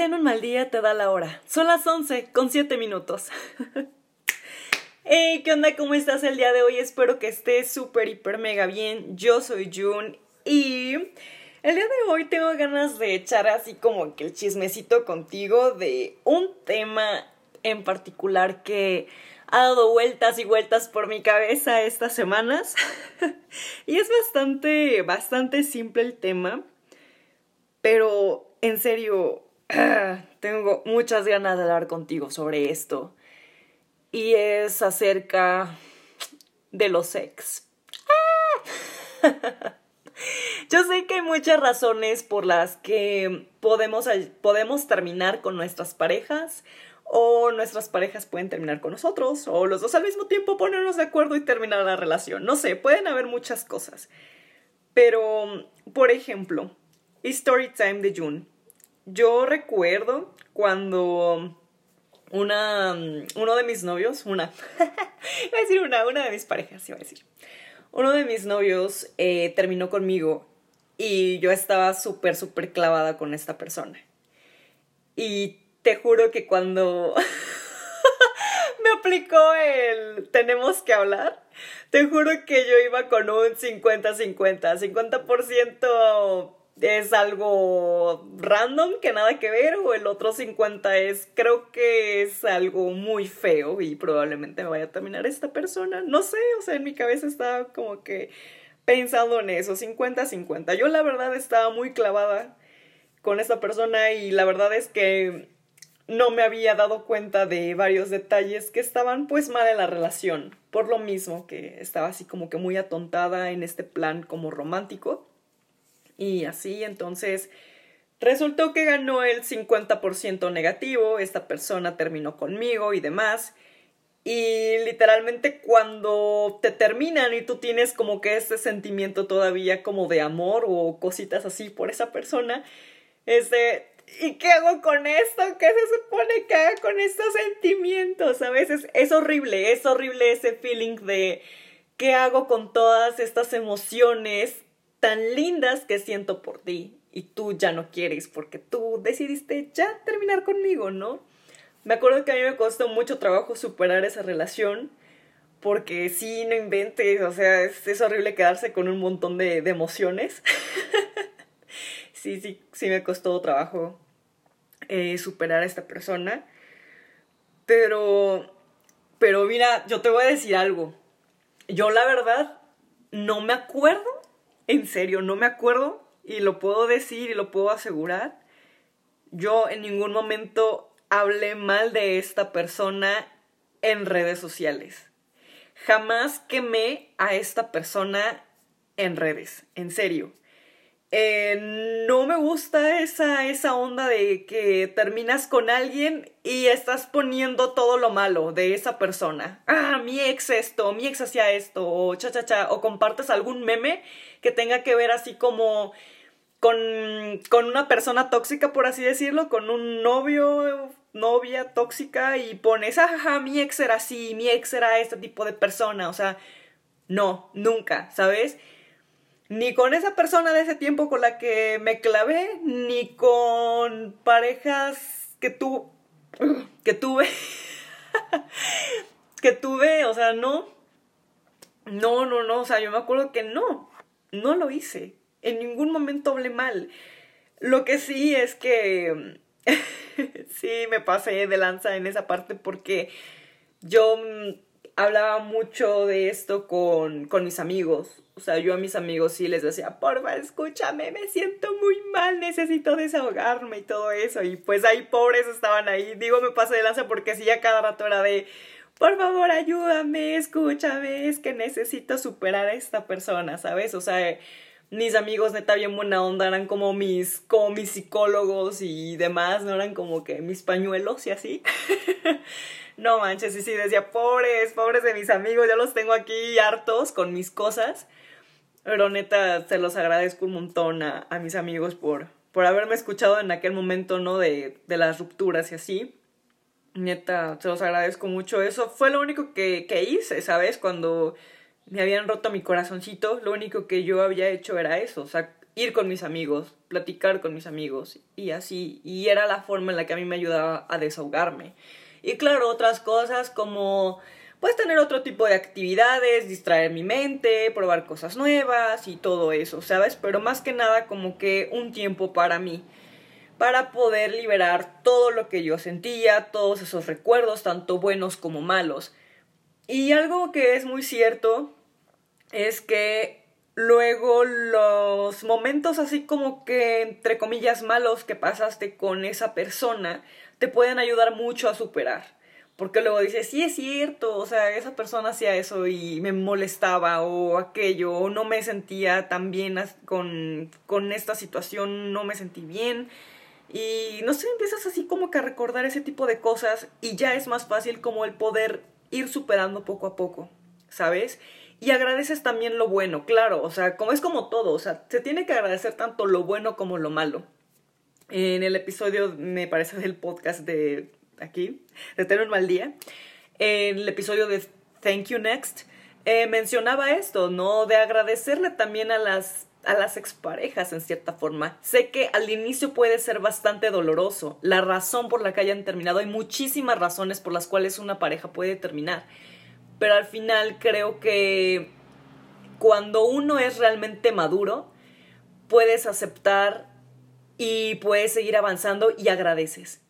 ten un mal día, te da la hora. Son las 11 con 7 minutos. hey, ¿qué onda? ¿Cómo estás el día de hoy? Espero que estés súper, hiper, mega bien. Yo soy Jun y el día de hoy tengo ganas de echar así como que el chismecito contigo de un tema en particular que ha dado vueltas y vueltas por mi cabeza estas semanas. y es bastante, bastante simple el tema. Pero en serio, tengo muchas ganas de hablar contigo sobre esto. Y es acerca de los ex. Yo sé que hay muchas razones por las que podemos, podemos terminar con nuestras parejas o nuestras parejas pueden terminar con nosotros o los dos al mismo tiempo ponernos de acuerdo y terminar la relación. No sé, pueden haber muchas cosas. Pero, por ejemplo, Story Time de June. Yo recuerdo cuando una, uno de mis novios, una, iba a decir una, una de mis parejas, iba a decir, uno de mis novios eh, terminó conmigo y yo estaba súper, súper clavada con esta persona. Y te juro que cuando me aplicó el tenemos que hablar, te juro que yo iba con un 50-50, 50%, es algo random que nada que ver o el otro 50 es creo que es algo muy feo y probablemente me vaya a terminar esta persona. No sé, o sea, en mi cabeza estaba como que pensando en eso, 50-50. Yo la verdad estaba muy clavada con esta persona y la verdad es que no me había dado cuenta de varios detalles que estaban pues mal en la relación, por lo mismo que estaba así como que muy atontada en este plan como romántico. Y así, entonces, resultó que ganó el 50% negativo, esta persona terminó conmigo y demás. Y literalmente cuando te terminan y tú tienes como que ese sentimiento todavía como de amor o cositas así por esa persona, es de, ¿y qué hago con esto? ¿Qué se supone que haga con estos sentimientos? A veces es horrible, es horrible ese feeling de qué hago con todas estas emociones tan lindas que siento por ti y tú ya no quieres porque tú decidiste ya terminar conmigo, ¿no? Me acuerdo que a mí me costó mucho trabajo superar esa relación porque sí, no inventes, o sea, es, horrible quedarse con un montón de, emociones. sí, sí, sí me costó trabajo eh, superar a esta persona. Pero, pero mira, yo te voy a decir algo. Yo la verdad no me acuerdo en serio, no me acuerdo y lo puedo decir y lo puedo asegurar. Yo en ningún momento hablé mal de esta persona en redes sociales. Jamás quemé a esta persona en redes, en serio. Eh, no me gusta esa, esa onda de que terminas con alguien y estás poniendo todo lo malo de esa persona. Ah, mi ex esto, mi ex hacía esto, o cha cha cha, o compartes algún meme que tenga que ver así como con, con una persona tóxica, por así decirlo, con un novio, novia tóxica y pones, ajá, mi ex era así, mi ex era este tipo de persona, o sea, no, nunca, ¿sabes? Ni con esa persona de ese tiempo con la que me clavé, ni con parejas que tú que tuve que tuve, o sea, no no, no, no, o sea, yo me acuerdo que no, no lo hice. En ningún momento hablé mal. Lo que sí es que sí me pasé de lanza en esa parte porque yo hablaba mucho de esto con, con mis amigos. O sea, yo a mis amigos sí les decía, porfa, escúchame, me siento muy mal, necesito desahogarme y todo eso. Y pues ahí pobres estaban ahí. Digo, me pasé de lanza porque sí, a cada rato era de, por favor, ayúdame, escúchame, es que necesito superar a esta persona, ¿sabes? O sea, mis amigos neta bien buena onda eran como mis, como mis psicólogos y demás, no eran como que mis pañuelos y así. No manches, y sí, decía, pobres, pobres de mis amigos, ya los tengo aquí hartos con mis cosas. Pero neta, se los agradezco un montón a, mis amigos por, por haberme escuchado en aquel momento, ¿no? De, de las rupturas y así. Neta, se los agradezco mucho. Eso fue lo único que, que hice, ¿sabes? Cuando me habían roto mi corazoncito, lo único que yo había hecho era eso, o sea, ir con mis amigos, platicar con mis amigos y así. Y era la forma en la que a mí me ayudaba a desahogarme. Y claro, otras cosas como pues tener otro tipo de actividades, distraer mi mente, probar cosas nuevas y todo eso, ¿sabes? Pero más que nada como que un tiempo para mí, para poder liberar todo lo que yo sentía, todos esos recuerdos, tanto buenos como malos. Y algo que es muy cierto es que luego los momentos así como que entre comillas malos que pasaste con esa persona te pueden ayudar mucho a superar. Porque luego dices, sí es cierto, o sea, esa persona hacía eso y me molestaba o aquello, o no me sentía tan bien con, con esta situación, no me sentí bien. Y no sé, empiezas así como que a recordar ese tipo de cosas y ya es más fácil como el poder ir superando poco a poco, ¿sabes? Y agradeces también lo bueno, claro, o sea, como es como todo, o sea, se tiene que agradecer tanto lo bueno como lo malo. En el episodio, me parece, del podcast de aquí, de tener un mal día, en el episodio de Thank You Next, eh, mencionaba esto, ¿no? De agradecerle también a las, a las exparejas en cierta forma. Sé que al inicio puede ser bastante doloroso, la razón por la que hayan terminado, hay muchísimas razones por las cuales una pareja puede terminar, pero al final creo que cuando uno es realmente maduro, puedes aceptar y puedes seguir avanzando y agradeces.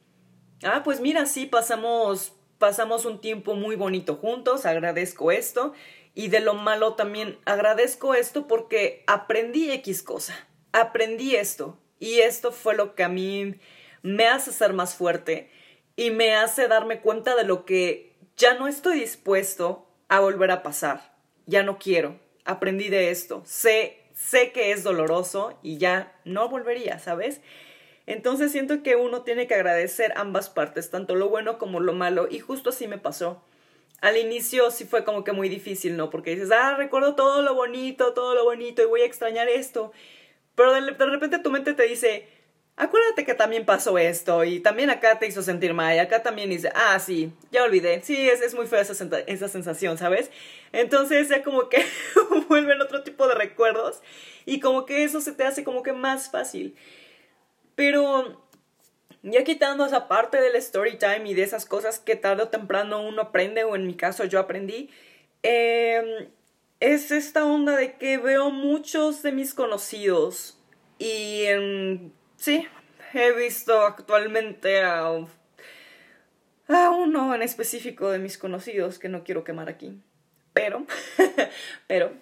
Ah, pues mira, sí, pasamos, pasamos un tiempo muy bonito juntos, agradezco esto. Y de lo malo también agradezco esto porque aprendí X cosa, aprendí esto. Y esto fue lo que a mí me hace ser más fuerte y me hace darme cuenta de lo que ya no estoy dispuesto a volver a pasar. Ya no quiero. Aprendí de esto. Sé, sé que es doloroso y ya no volvería, ¿sabes? Entonces siento que uno tiene que agradecer ambas partes, tanto lo bueno como lo malo, y justo así me pasó. Al inicio sí fue como que muy difícil, ¿no? Porque dices, ah, recuerdo todo lo bonito, todo lo bonito, y voy a extrañar esto. Pero de, repente tu mente te dice, acuérdate que también pasó esto, y también acá te hizo sentir mal, y acá también dice, ah, sí, ya olvidé, sí, es, es muy fea esa, esa sensación, ¿sabes? Entonces ya como que vuelven otro tipo de recuerdos, y como que eso se te hace como que más fácil. Pero ya quitando esa parte del story time y de esas cosas que tarde o temprano uno aprende, o en mi caso yo aprendí, em, es esta onda de que veo muchos de mis conocidos y sí, he visto actualmente a, a uno en específico de mis conocidos que no quiero quemar aquí, pero, pero,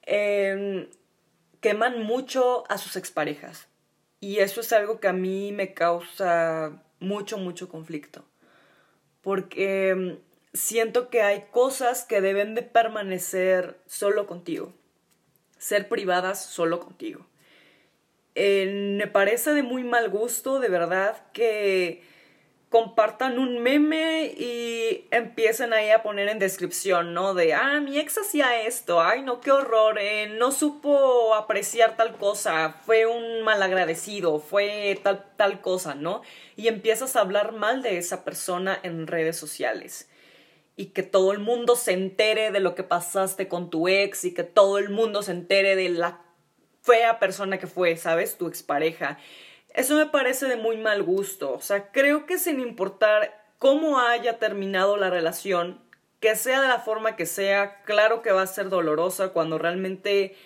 em, queman mucho a sus exparejas. Y eso es algo que a mí me causa mucho, mucho conflicto. Porque mm, siento que hay cosas que deben de permanecer solo contigo. Ser privadas solo contigo. Eh, me parece de muy mal gusto, de verdad, que compartan un meme y empiecen ahí a poner en descripción, ¿no? De, ah, mi ex hacía esto, ay, no, qué horror, eh, no supo apreciar tal cosa, fue un malagradecido, fue tal, tal cosa, ¿no? Y empiezas a hablar mal de esa persona en redes sociales. Y que todo el mundo se entere de lo que pasaste con tu ex y que todo el mundo se entere de la fea persona que fue, ¿sabes? Tu expareja. Eso me parece de muy mal gusto. O sea, creo que sin importar cómo haya terminado la relación, que sea de la forma que sea, claro que va a ser dolorosa cuando realmente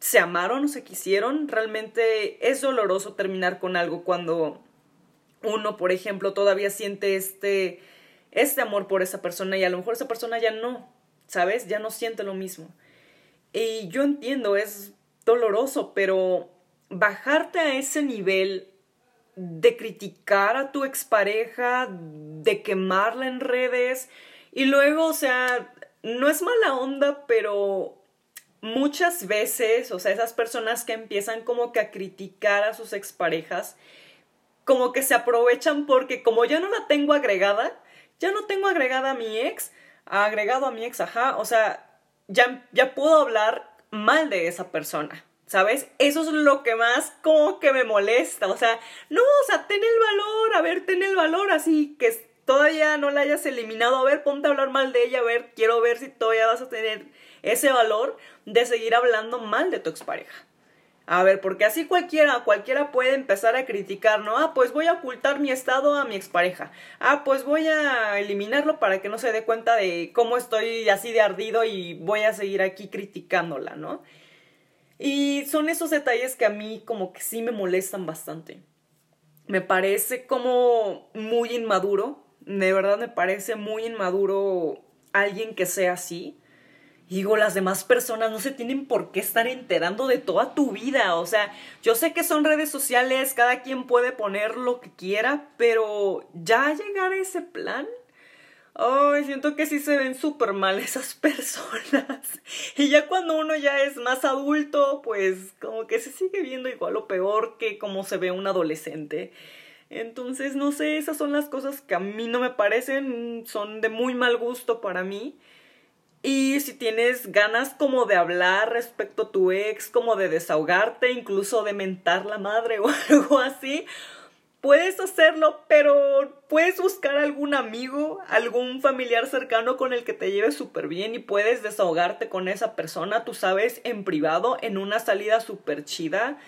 se amaron o se quisieron. Realmente es doloroso terminar con algo cuando uno, por ejemplo, todavía siente este, este amor por esa persona y a lo mejor esa persona ya no, ¿sabes? Ya no siente lo mismo. Y yo entiendo, es doloroso, pero bajarte a ese nivel de criticar a tu expareja, de quemarla en redes y luego, o sea, no es mala onda, pero muchas veces, o sea, esas personas que empiezan como que a criticar a sus exparejas, como que se aprovechan porque como yo no la tengo agregada, ya no tengo agregada a mi ex, agregado a mi ex, ajá, o sea, ya, ya puedo hablar mal de esa persona. ¿Sabes? Eso es lo que más como que me molesta, o sea, no, o sea, ten el valor, a ver, ten el valor, así que todavía no la hayas eliminado, a ver, ponte a hablar mal de ella, a ver, quiero ver si todavía vas a tener ese valor de seguir hablando mal de tu expareja. A ver, porque así cualquiera, cualquiera puede empezar a criticar, ¿no? Ah, pues voy a ocultar mi estado a mi expareja. Ah, pues voy a eliminarlo para que no se dé cuenta de cómo estoy así de ardido y voy a seguir aquí criticándola, ¿no? Y son esos detalles que a mí como que sí me molestan bastante. Me parece como muy inmaduro, de verdad me parece muy inmaduro alguien que sea así digo, las demás personas no se tienen por qué estar enterando de toda tu vida. O sea, yo sé que son redes sociales, cada quien puede poner lo que quiera, pero ya llegar a ese plan. Ay, siento que sí se ven súper mal esas personas. Y ya cuando uno ya es más adulto, pues como que se sigue viendo igual o peor que como se ve un adolescente. Entonces, no sé, esas son las cosas que a mí no me parecen, son de muy mal gusto para mí. Y si tienes ganas como de hablar respecto a tu ex, como de desahogarte, incluso de mentar la madre o algo así, puedes hacerlo, pero puedes buscar algún amigo, algún familiar cercano con el que te lleves súper bien y puedes desahogarte con esa persona, tú sabes, en privado, en una salida súper chida.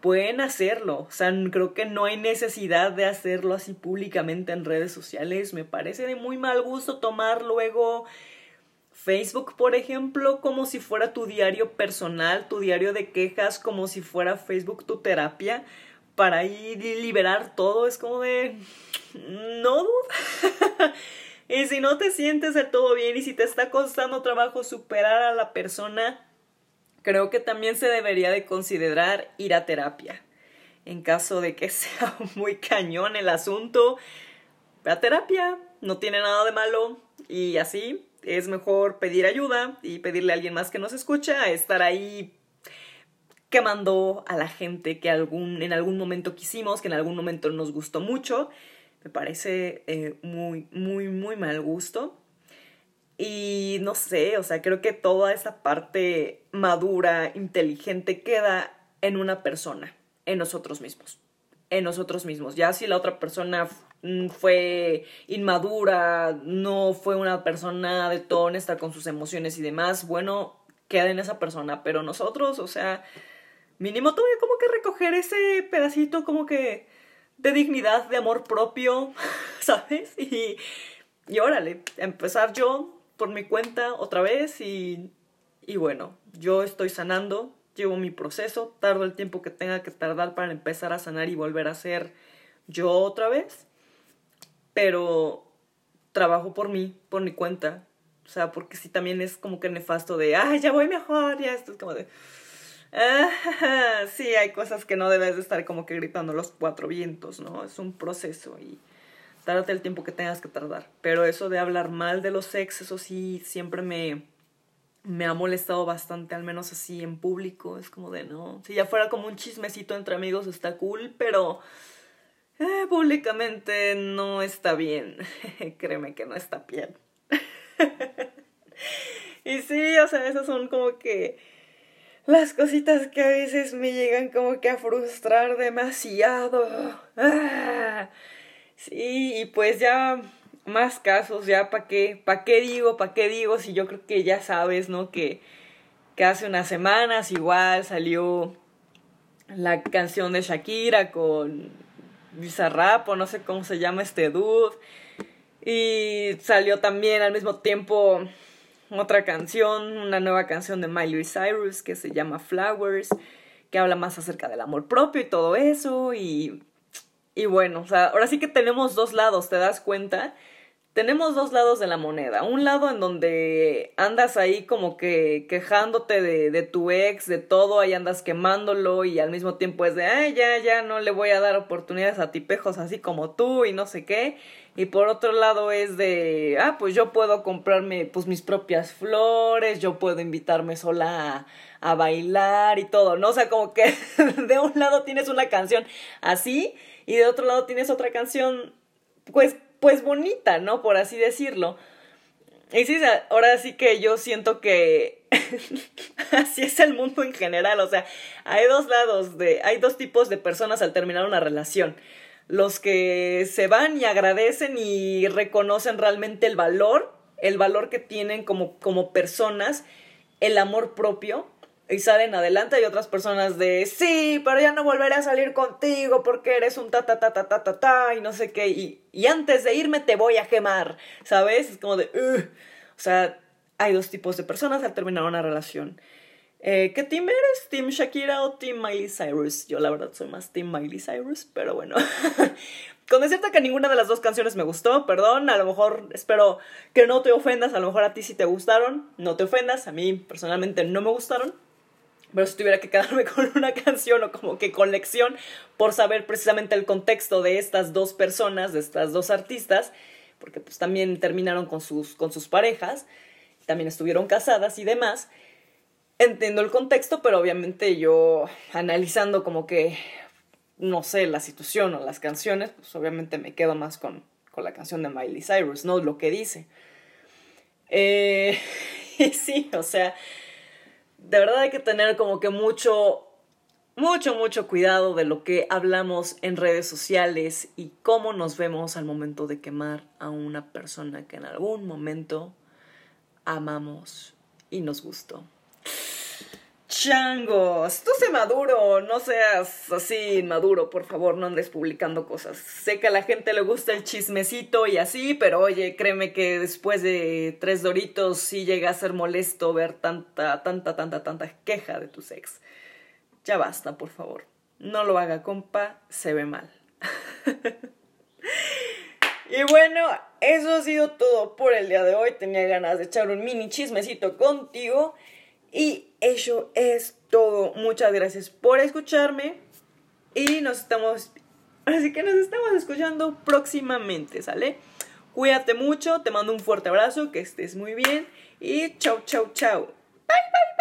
Pueden hacerlo, o sea, creo que no hay necesidad de hacerlo así públicamente en redes sociales. Me parece de muy mal gusto tomar luego Facebook, por ejemplo, como si fuera tu diario personal, tu diario de quejas, como si fuera Facebook tu terapia, para ir y liberar todo. Es como de... No y si no te sientes del todo bien y si te está costando trabajo superar a la persona, creo que también se debería de considerar ir a terapia. En caso de que sea muy cañón el asunto, ve a terapia, no tiene nada de malo y así es mejor pedir ayuda y pedirle a alguien más que nos escucha estar ahí quemando a la gente que algún, en algún momento quisimos, que en algún momento nos gustó mucho. Me parece eh, muy, muy, muy mal gusto. Y no sé, o sea, creo que toda esa parte madura, inteligente, queda en una persona, en nosotros mismos. En nosotros mismos. Ya si la otra persona Mm, fue inmadura, no fue una persona de todo honesta con sus emociones y demás, bueno, queda en esa persona, pero nosotros, o sea, mínimo tuve como que recoger ese pedacito como que de dignidad, de amor propio, ¿sabes? Y, y órale, empezar yo por mi cuenta otra vez y, y bueno, yo estoy sanando, llevo mi proceso, tardo el tiempo que tenga que tardar para empezar a sanar y volver a ser yo otra vez pero trabajo por mí, por mi cuenta. O sea, porque sí también es como que nefasto de, ay, ya voy mejor, ya esto es como de... Ah, sí, hay cosas que no debes de estar como que gritando los cuatro vientos, ¿no? Es un proceso y tárdate el tiempo que tengas que tardar. Pero eso de hablar mal de los ex, eso sí, siempre me, me ha molestado bastante, al menos así en público. Es como de, no, si ya fuera como un chismecito entre amigos está cool, pero eh, públicamente no está bien. Créeme que no está bien. y sí, o sea, esas son como que las cositas que a veces me llegan como que a frustrar demasiado. Ah. sí, y pues ya más casos, ya para qué, para qué digo, para qué digo, si yo creo que ya sabes, ¿no? Que, que hace unas semanas igual salió la canción de Shakira con Bizarrap o no sé cómo se llama este dude. Y salió también al mismo tiempo otra canción, una nueva canción de Miley Cyrus que se llama Flowers, que habla más acerca del amor propio y todo eso. Y, y bueno, o sea, ahora sí que tenemos dos lados, ¿te das cuenta? Tenemos dos lados de la moneda. Un lado en donde andas ahí como que quejándote de, de, tu ex, de todo, ahí andas quemándolo y al mismo tiempo es de, ay, ya, ya no le voy a dar oportunidades a tipejos así como tú y no sé qué. Y por otro lado es de, ah, pues yo puedo comprarme pues mis propias flores, yo puedo invitarme sola a, a bailar y todo, ¿no? O sea, como que de un lado tienes una canción así y de otro lado tienes otra canción pues pues bonita, ¿no? Por así decirlo. Y sí, ahora sí que yo siento que así es el mundo en general, o sea, hay dos lados de, hay dos tipos de personas al terminar una relación. Los que se van y agradecen y reconocen realmente el valor, el valor que tienen como, como personas, el amor propio, y salen adelante. Hay otras personas de, sí, pero ya no volveré a salir contigo porque eres un ta ta ta ta ta ta, ta y no sé qué. Y, y antes de irme te voy a quemar, ¿sabes? Es como de, o sea, hay dos tipos de personas al terminar una relación. Eh, ¿Qué team eres? ¿Team Shakira o Team Miley Cyrus? Yo la verdad soy más Team Miley Cyrus, pero bueno. Con decirte que ninguna de las dos canciones me gustó, perdón, a lo mejor espero que no te ofendas, a lo mejor a ti sí te gustaron, no te ofendas, a mí personalmente no me gustaron. Pero si tuviera que quedarme con una canción o como que con lección por saber precisamente el contexto de estas dos personas, de estas dos artistas, porque pues también terminaron con sus, con sus parejas, también estuvieron casadas y demás, entiendo el contexto, pero obviamente yo analizando como que, no sé, la situación o las canciones, pues obviamente me quedo más con, con la canción de Miley Cyrus, ¿no? Lo que dice. Eh, y sí, o sea, de verdad hay que tener como que mucho, mucho, mucho cuidado de lo que hablamos en redes sociales y cómo nos vemos al momento de quemar a una persona que en algún momento amamos y nos gustó. Changos, tú sé maduro, no seas así maduro, por favor, no andes publicando cosas. Sé que a la gente le gusta el chismecito y así, pero oye, créeme que después de tres doritos sí llega a ser molesto ver tanta, tanta, tanta, tanta queja de tu ex. Ya basta, por favor. No lo haga, compa, se ve mal. y bueno, eso ha sido todo por el día de hoy. Tenía ganas de echar un mini chismecito contigo. Y eso es todo. Muchas gracias por escucharme. Y nos estamos. Así que nos estamos escuchando próximamente, ¿sale? Cuídate mucho, te mando un fuerte abrazo, que estés muy bien. Y chau, chau, chau. Bye, bye.